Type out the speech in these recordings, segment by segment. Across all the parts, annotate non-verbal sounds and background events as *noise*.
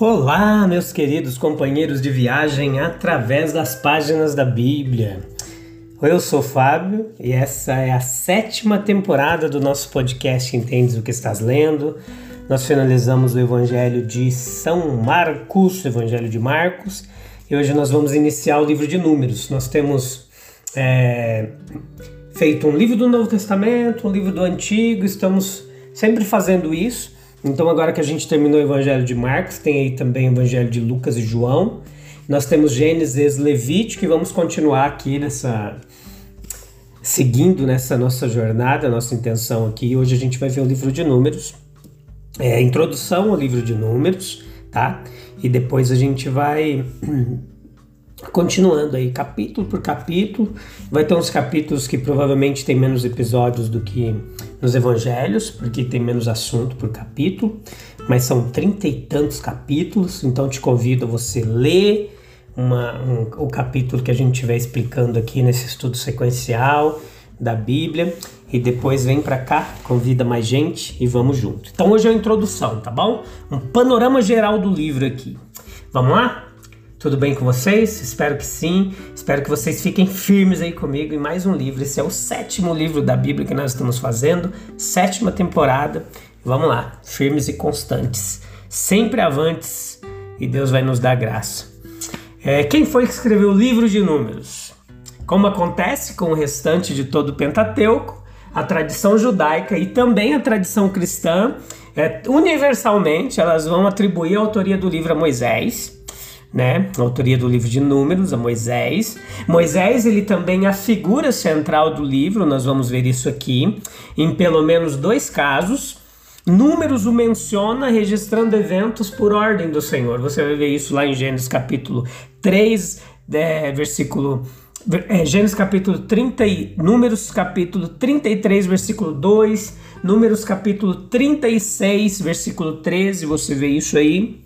Olá, meus queridos companheiros de viagem através das páginas da Bíblia. Eu sou Fábio e essa é a sétima temporada do nosso podcast Entendes o que estás lendo. Nós finalizamos o Evangelho de São Marcos, o Evangelho de Marcos, e hoje nós vamos iniciar o livro de Números. Nós temos é, feito um livro do Novo Testamento, um livro do Antigo, estamos sempre fazendo isso. Então, agora que a gente terminou o Evangelho de Marcos, tem aí também o Evangelho de Lucas e João. Nós temos Gênesis, Levítico e vamos continuar aqui nessa seguindo nessa nossa jornada, nossa intenção aqui. Hoje a gente vai ver o livro de Números, é, introdução ao livro de Números, tá? E depois a gente vai *clears throat* continuando aí, capítulo por capítulo. Vai ter uns capítulos que provavelmente tem menos episódios do que nos evangelhos, porque tem menos assunto por capítulo, mas são trinta e tantos capítulos, então te convido a você ler uma, um, o capítulo que a gente estiver explicando aqui nesse estudo sequencial da Bíblia e depois vem para cá, convida mais gente e vamos junto. Então hoje é a introdução, tá bom? Um panorama geral do livro aqui. Vamos lá? Tudo bem com vocês? Espero que sim. Espero que vocês fiquem firmes aí comigo em mais um livro. Esse é o sétimo livro da Bíblia que nós estamos fazendo, sétima temporada. Vamos lá, firmes e constantes, sempre avantes e Deus vai nos dar graça. É, quem foi que escreveu o livro de Números? Como acontece com o restante de todo o Pentateuco, a tradição judaica e também a tradição cristã, é, universalmente, elas vão atribuir a autoria do livro a Moisés né? Autoria do livro de Números, a Moisés. Moisés, ele também é a figura central do livro, nós vamos ver isso aqui, em pelo menos dois casos. Números o menciona registrando eventos por ordem do Senhor. Você vai ver isso lá em Gênesis capítulo 3, é, versículo é, Gênesis capítulo 30 e Números capítulo 33, versículo 2, Números capítulo 36, versículo 13, você vê isso aí.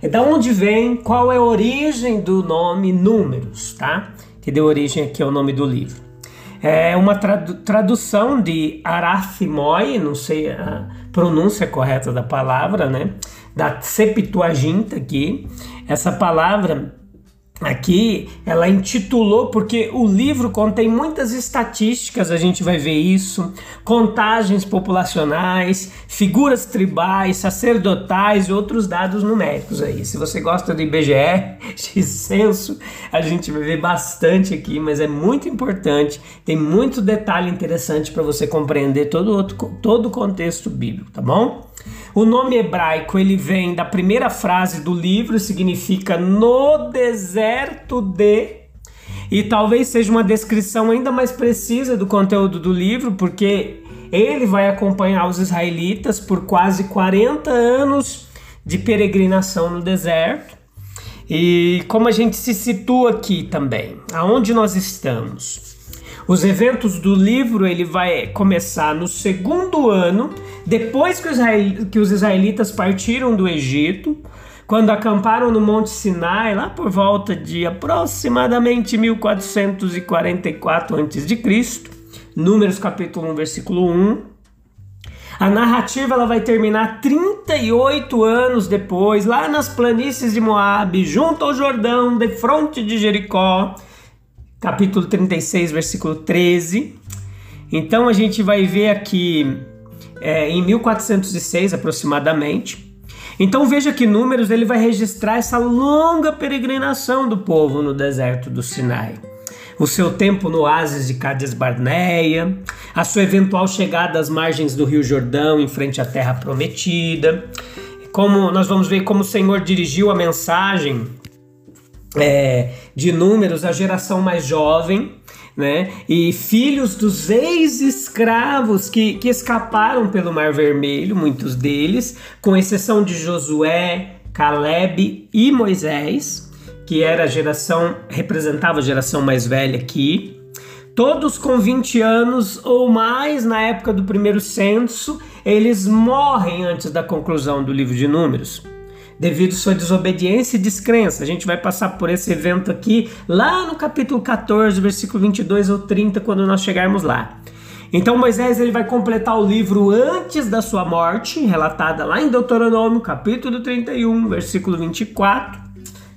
É da onde vem, qual é a origem do nome Números, tá? Que deu origem aqui ao nome do livro. É uma tradu tradução de Arathimoi, não sei a pronúncia correta da palavra, né? Da Septuaginta aqui. Essa palavra Aqui ela intitulou porque o livro contém muitas estatísticas, a gente vai ver isso, contagens populacionais, figuras tribais, sacerdotais e outros dados numéricos aí. Se você gosta do IBGE, *laughs* de censo, a gente vai ver bastante aqui, mas é muito importante, tem muito detalhe interessante para você compreender todo, outro, todo o contexto bíblico, tá bom? O nome hebraico ele vem da primeira frase do livro, significa no deserto de e talvez seja uma descrição ainda mais precisa do conteúdo do livro, porque ele vai acompanhar os israelitas por quase 40 anos de peregrinação no deserto. E como a gente se situa aqui também, aonde nós estamos? Os eventos do livro ele vai começar no segundo ano, depois que os, que os israelitas partiram do Egito, quando acamparam no Monte Sinai, lá por volta de aproximadamente 1444 a.C., Números capítulo 1, versículo 1. A narrativa ela vai terminar 38 anos depois, lá nas planícies de Moabe, junto ao Jordão, de fronte de Jericó, capítulo 36, versículo 13. Então a gente vai ver aqui é, em 1406 aproximadamente. Então veja que Números ele vai registrar essa longa peregrinação do povo no deserto do Sinai. O seu tempo no oásis de Cades Barneia, a sua eventual chegada às margens do Rio Jordão em frente à terra prometida, como nós vamos ver como o Senhor dirigiu a mensagem é, de números à geração mais jovem, né? E filhos dos ex-escravos que, que escaparam pelo Mar Vermelho, muitos deles, com exceção de Josué, Caleb e Moisés, que era a geração, representava a geração mais velha aqui. Todos com 20 anos ou mais na época do primeiro censo, eles morrem antes da conclusão do livro de Números devido à sua desobediência e descrença. A gente vai passar por esse evento aqui lá no capítulo 14, versículo 22 ou 30, quando nós chegarmos lá. Então Moisés ele vai completar o livro antes da sua morte, relatada lá em Deuteronômio, capítulo 31, versículo 24,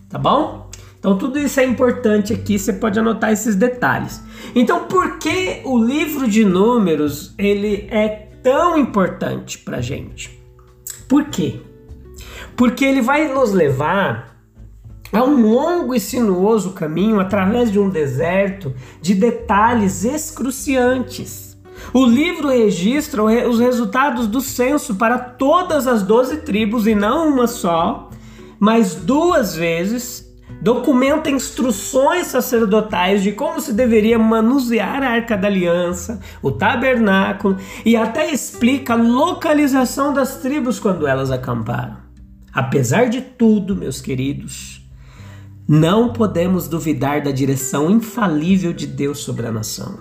tá bom? Então tudo isso é importante aqui, você pode anotar esses detalhes. Então por que o livro de Números ele é tão importante para gente? Por quê? Porque ele vai nos levar a um longo e sinuoso caminho através de um deserto de detalhes excruciantes. O livro registra os resultados do censo para todas as doze tribos e não uma só, mas duas vezes. Documenta instruções sacerdotais de como se deveria manusear a arca da aliança, o tabernáculo e até explica a localização das tribos quando elas acamparam. Apesar de tudo, meus queridos, não podemos duvidar da direção infalível de Deus sobre a nação.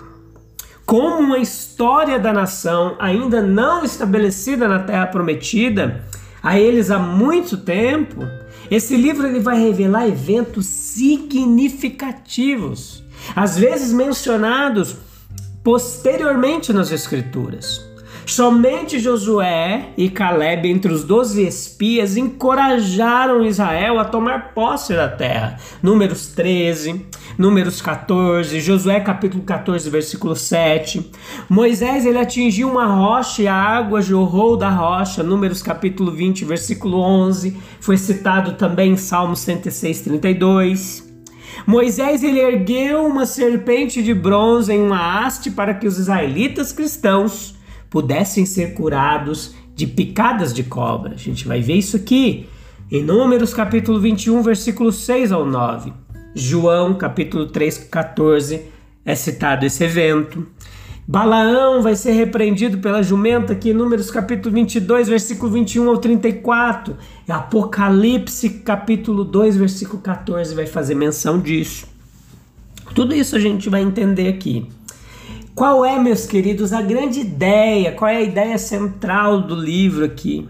Como uma história da nação ainda não estabelecida na terra prometida, a eles há muito tempo, esse livro ele vai revelar eventos significativos, às vezes mencionados posteriormente nas escrituras. Somente Josué e Caleb, entre os doze espias, encorajaram Israel a tomar posse da terra. Números 13, Números 14, Josué capítulo 14, versículo 7. Moisés ele atingiu uma rocha e a água jorrou da rocha. Números capítulo 20, versículo 11. Foi citado também em Salmo 106, 32. Moisés ele ergueu uma serpente de bronze em uma haste para que os israelitas cristãos pudessem ser curados de picadas de cobra. A gente vai ver isso aqui em Números capítulo 21, versículo 6 ao 9. João capítulo 3, 14 é citado esse evento. Balaão vai ser repreendido pela jumenta aqui em Números capítulo 22, versículo 21 ao 34. Apocalipse capítulo 2, versículo 14 vai fazer menção disso. Tudo isso a gente vai entender aqui. Qual é, meus queridos, a grande ideia? Qual é a ideia central do livro aqui?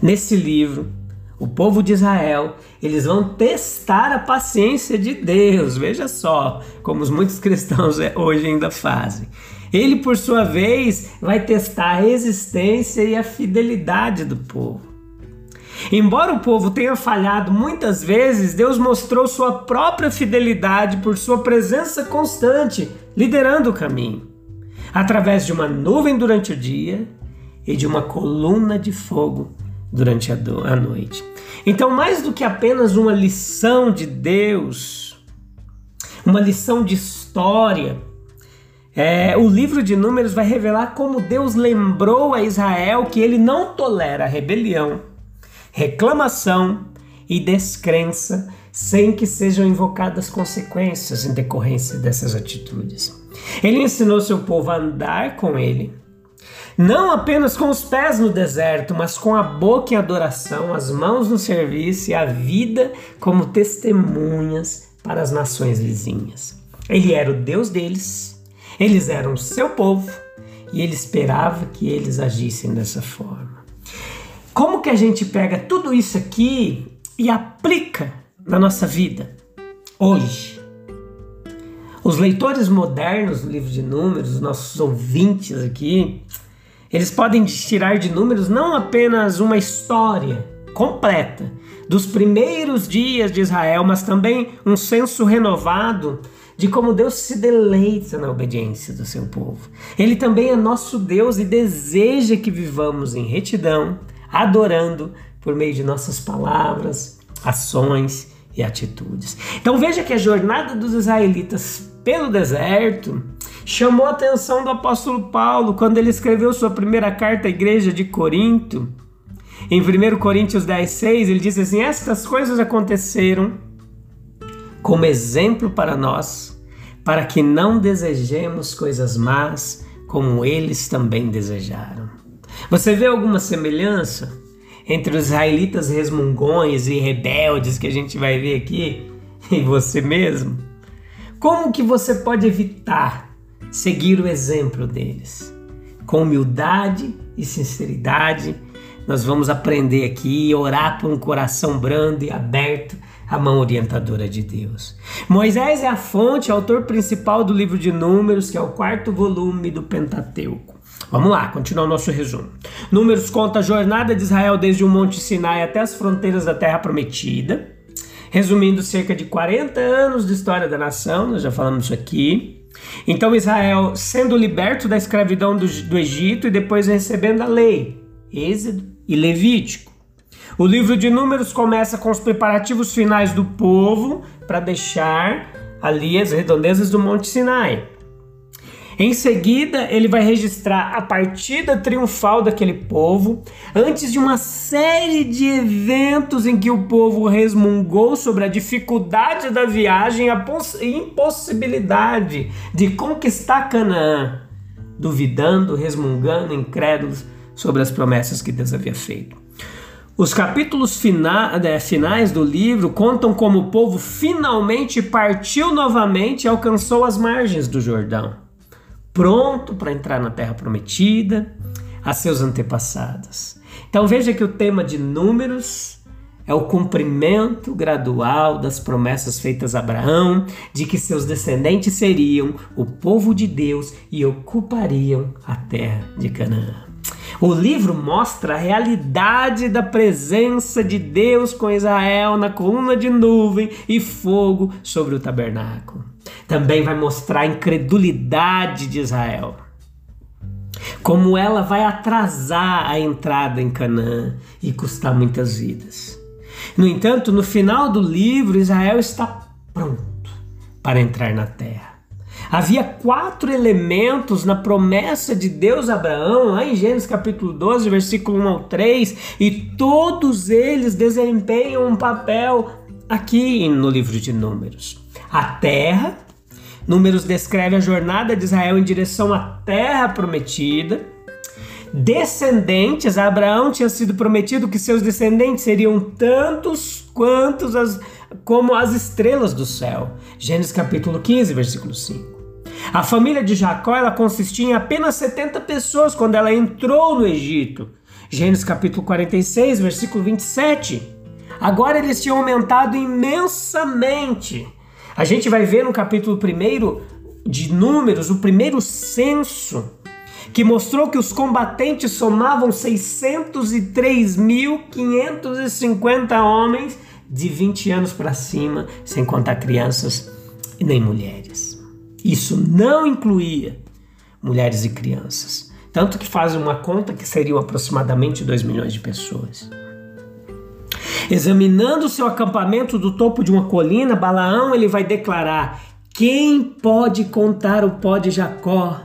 Nesse livro, o povo de Israel, eles vão testar a paciência de Deus. Veja só, como muitos cristãos é, hoje ainda fazem. Ele, por sua vez, vai testar a resistência e a fidelidade do povo. Embora o povo tenha falhado muitas vezes, Deus mostrou sua própria fidelidade por sua presença constante, liderando o caminho, através de uma nuvem durante o dia e de uma coluna de fogo durante a, a noite. Então, mais do que apenas uma lição de Deus, uma lição de história, é, o livro de Números vai revelar como Deus lembrou a Israel que ele não tolera a rebelião reclamação e descrença sem que sejam invocadas consequências em decorrência dessas atitudes. Ele ensinou seu povo a andar com ele, não apenas com os pés no deserto, mas com a boca em adoração, as mãos no serviço e a vida como testemunhas para as nações vizinhas. Ele era o Deus deles, eles eram seu povo e ele esperava que eles agissem dessa forma. Como que a gente pega tudo isso aqui e aplica na nossa vida hoje? Os leitores modernos do livro de Números, os nossos ouvintes aqui, eles podem tirar de Números não apenas uma história completa dos primeiros dias de Israel, mas também um senso renovado de como Deus se deleita na obediência do seu povo. Ele também é nosso Deus e deseja que vivamos em retidão, adorando por meio de nossas palavras, ações e atitudes. Então veja que a jornada dos israelitas pelo deserto chamou a atenção do apóstolo Paulo quando ele escreveu sua primeira carta à igreja de Corinto. Em 1 Coríntios 10, 6, ele diz assim: Estas coisas aconteceram como exemplo para nós, para que não desejemos coisas más como eles também desejaram. Você vê alguma semelhança entre os israelitas resmungões e rebeldes que a gente vai ver aqui e você mesmo? Como que você pode evitar seguir o exemplo deles? Com humildade e sinceridade, nós vamos aprender aqui e orar por um coração brando e aberto à mão orientadora de Deus. Moisés é a fonte, autor principal do livro de Números, que é o quarto volume do Pentateuco. Vamos lá, continuar o nosso resumo. Números conta a jornada de Israel desde o Monte Sinai até as fronteiras da Terra Prometida. Resumindo, cerca de 40 anos de história da nação, nós já falamos isso aqui. Então, Israel sendo liberto da escravidão do, do Egito e depois recebendo a lei, Êxodo e Levítico. O livro de Números começa com os preparativos finais do povo para deixar ali as redondezas do Monte Sinai. Em seguida, ele vai registrar a partida triunfal daquele povo, antes de uma série de eventos em que o povo resmungou sobre a dificuldade da viagem e a impossibilidade de conquistar Canaã, duvidando, resmungando, incrédulos sobre as promessas que Deus havia feito. Os capítulos fina é, finais do livro contam como o povo finalmente partiu novamente e alcançou as margens do Jordão pronto para entrar na terra prometida a seus antepassados. Então veja que o tema de números é o cumprimento gradual das promessas feitas a Abraão de que seus descendentes seriam o povo de Deus e ocupariam a terra de Canaã. O livro mostra a realidade da presença de Deus com Israel na coluna de nuvem e fogo sobre o tabernáculo. Também vai mostrar a incredulidade de Israel. Como ela vai atrasar a entrada em Canaã e custar muitas vidas. No entanto, no final do livro, Israel está pronto para entrar na terra. Havia quatro elementos na promessa de Deus a Abraão, lá em Gênesis capítulo 12, versículo 1 ao 3, e todos eles desempenham um papel aqui no livro de Números. A terra, Números descreve a jornada de Israel em direção à terra prometida. Descendentes, a Abraão tinha sido prometido que seus descendentes seriam tantos quantos as, como as estrelas do céu. Gênesis capítulo 15, versículo 5. A família de Jacó ela consistia em apenas 70 pessoas quando ela entrou no Egito. Gênesis capítulo 46, versículo 27. Agora eles tinham aumentado imensamente. A gente vai ver no capítulo 1 de Números, o primeiro censo, que mostrou que os combatentes somavam 603.550 homens de 20 anos para cima, sem contar crianças e nem mulheres. Isso não incluía mulheres e crianças. Tanto que faz uma conta que seriam aproximadamente 2 milhões de pessoas. Examinando seu acampamento do topo de uma colina, Balaão ele vai declarar: Quem pode contar o pó de Jacó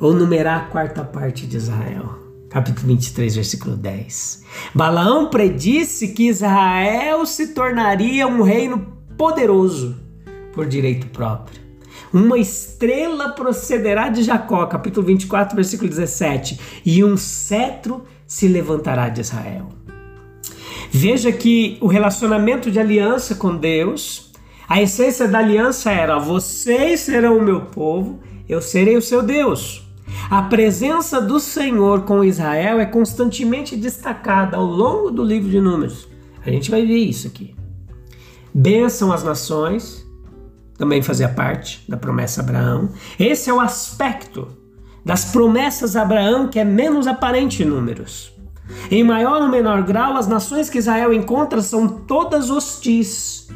ou numerar a quarta parte de Israel? Capítulo 23, versículo 10. Balaão predisse que Israel se tornaria um reino poderoso por direito próprio. Uma estrela procederá de Jacó, capítulo 24, versículo 17, e um cetro se levantará de Israel. Veja que o relacionamento de aliança com Deus, a essência da aliança era: vocês serão o meu povo, eu serei o seu Deus. A presença do Senhor com Israel é constantemente destacada ao longo do livro de Números. A gente vai ver isso aqui. Benção as nações, também fazia parte da promessa a Abraão. Esse é o aspecto das promessas a Abraão que é menos aparente em números. Em maior ou menor grau, as nações que Israel encontra são todas hostis.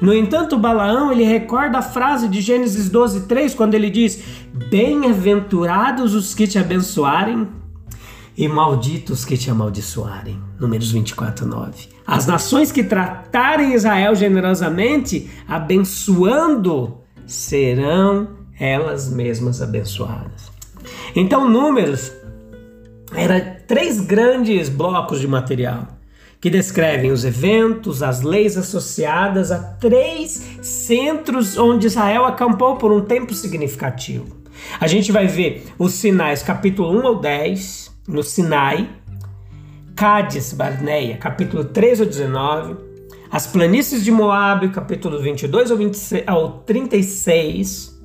No entanto, Balaão ele recorda a frase de Gênesis 12, 3, quando ele diz: Bem-aventurados os que te abençoarem e malditos que te amaldiçoarem. Números 24, 9. As nações que tratarem Israel generosamente, abençoando, serão elas mesmas abençoadas. Então, Números era três grandes blocos de material. que descrevem os eventos, as leis associadas a três centros onde Israel acampou por um tempo significativo. A gente vai ver os Sinais, capítulo 1 ao 10, no Sinai, Cádiz, Barneia, capítulo 3 ao 19, as planícies de Moab, capítulo 22 ao, 26, ao 36,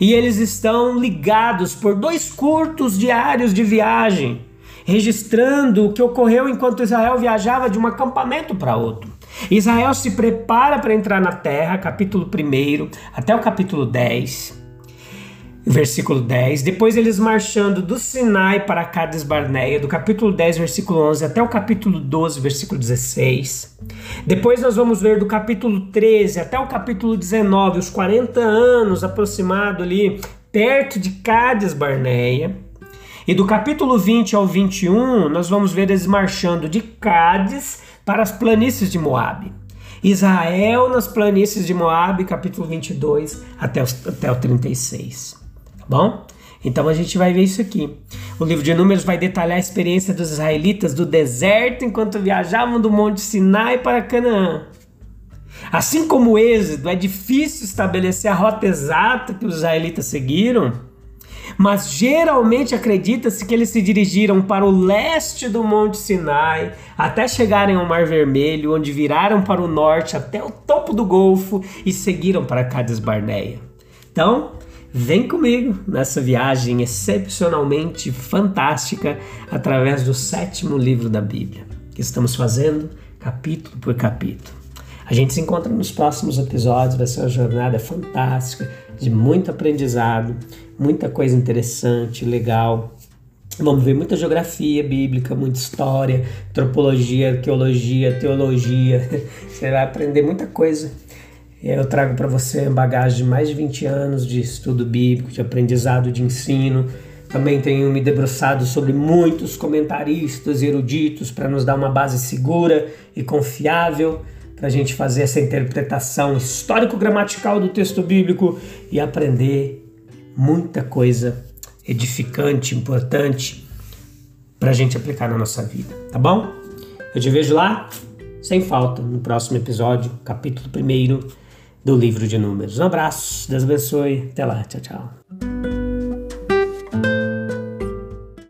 e eles estão ligados por dois curtos diários de viagem registrando o que ocorreu enquanto Israel viajava de um acampamento para outro. Israel se prepara para entrar na terra, capítulo 1 até o capítulo 10. Versículo 10. Depois eles marchando do Sinai para Cades Barneia, do capítulo 10, versículo 11 até o capítulo 12, versículo 16. Depois nós vamos ver do capítulo 13 até o capítulo 19, os 40 anos aproximado ali, perto de Cades Barneia. E do capítulo 20 ao 21, nós vamos ver eles marchando de Cádiz para as planícies de Moabe. Israel nas planícies de Moabe, capítulo 22 até, os, até o 36. Tá bom? Então a gente vai ver isso aqui. O livro de Números vai detalhar a experiência dos israelitas do deserto enquanto viajavam do Monte Sinai para Canaã. Assim como o êxodo, é difícil estabelecer a rota exata que os israelitas seguiram mas geralmente acredita-se que eles se dirigiram para o leste do Monte Sinai até chegarem ao Mar Vermelho, onde viraram para o norte até o topo do Golfo e seguiram para Cades Barneia. Então, vem comigo nessa viagem excepcionalmente fantástica através do sétimo livro da Bíblia, que estamos fazendo capítulo por capítulo. A gente se encontra nos próximos episódios, uma jornada fantástica, de muito aprendizado, muita coisa interessante, legal. Vamos ver muita geografia bíblica, muita história, antropologia, arqueologia, teologia. *laughs* Você vai aprender muita coisa. Eu trago para você bagagem de mais de 20 anos de estudo bíblico, de aprendizado, de ensino. Também tenho me debruçado sobre muitos comentaristas eruditos para nos dar uma base segura e confiável para a gente fazer essa interpretação histórico-gramatical do texto bíblico e aprender muita coisa edificante, importante para a gente aplicar na nossa vida, tá bom? Eu te vejo lá, sem falta, no próximo episódio, capítulo 1 do livro de Números. Um abraço, Deus abençoe, até lá, tchau, tchau.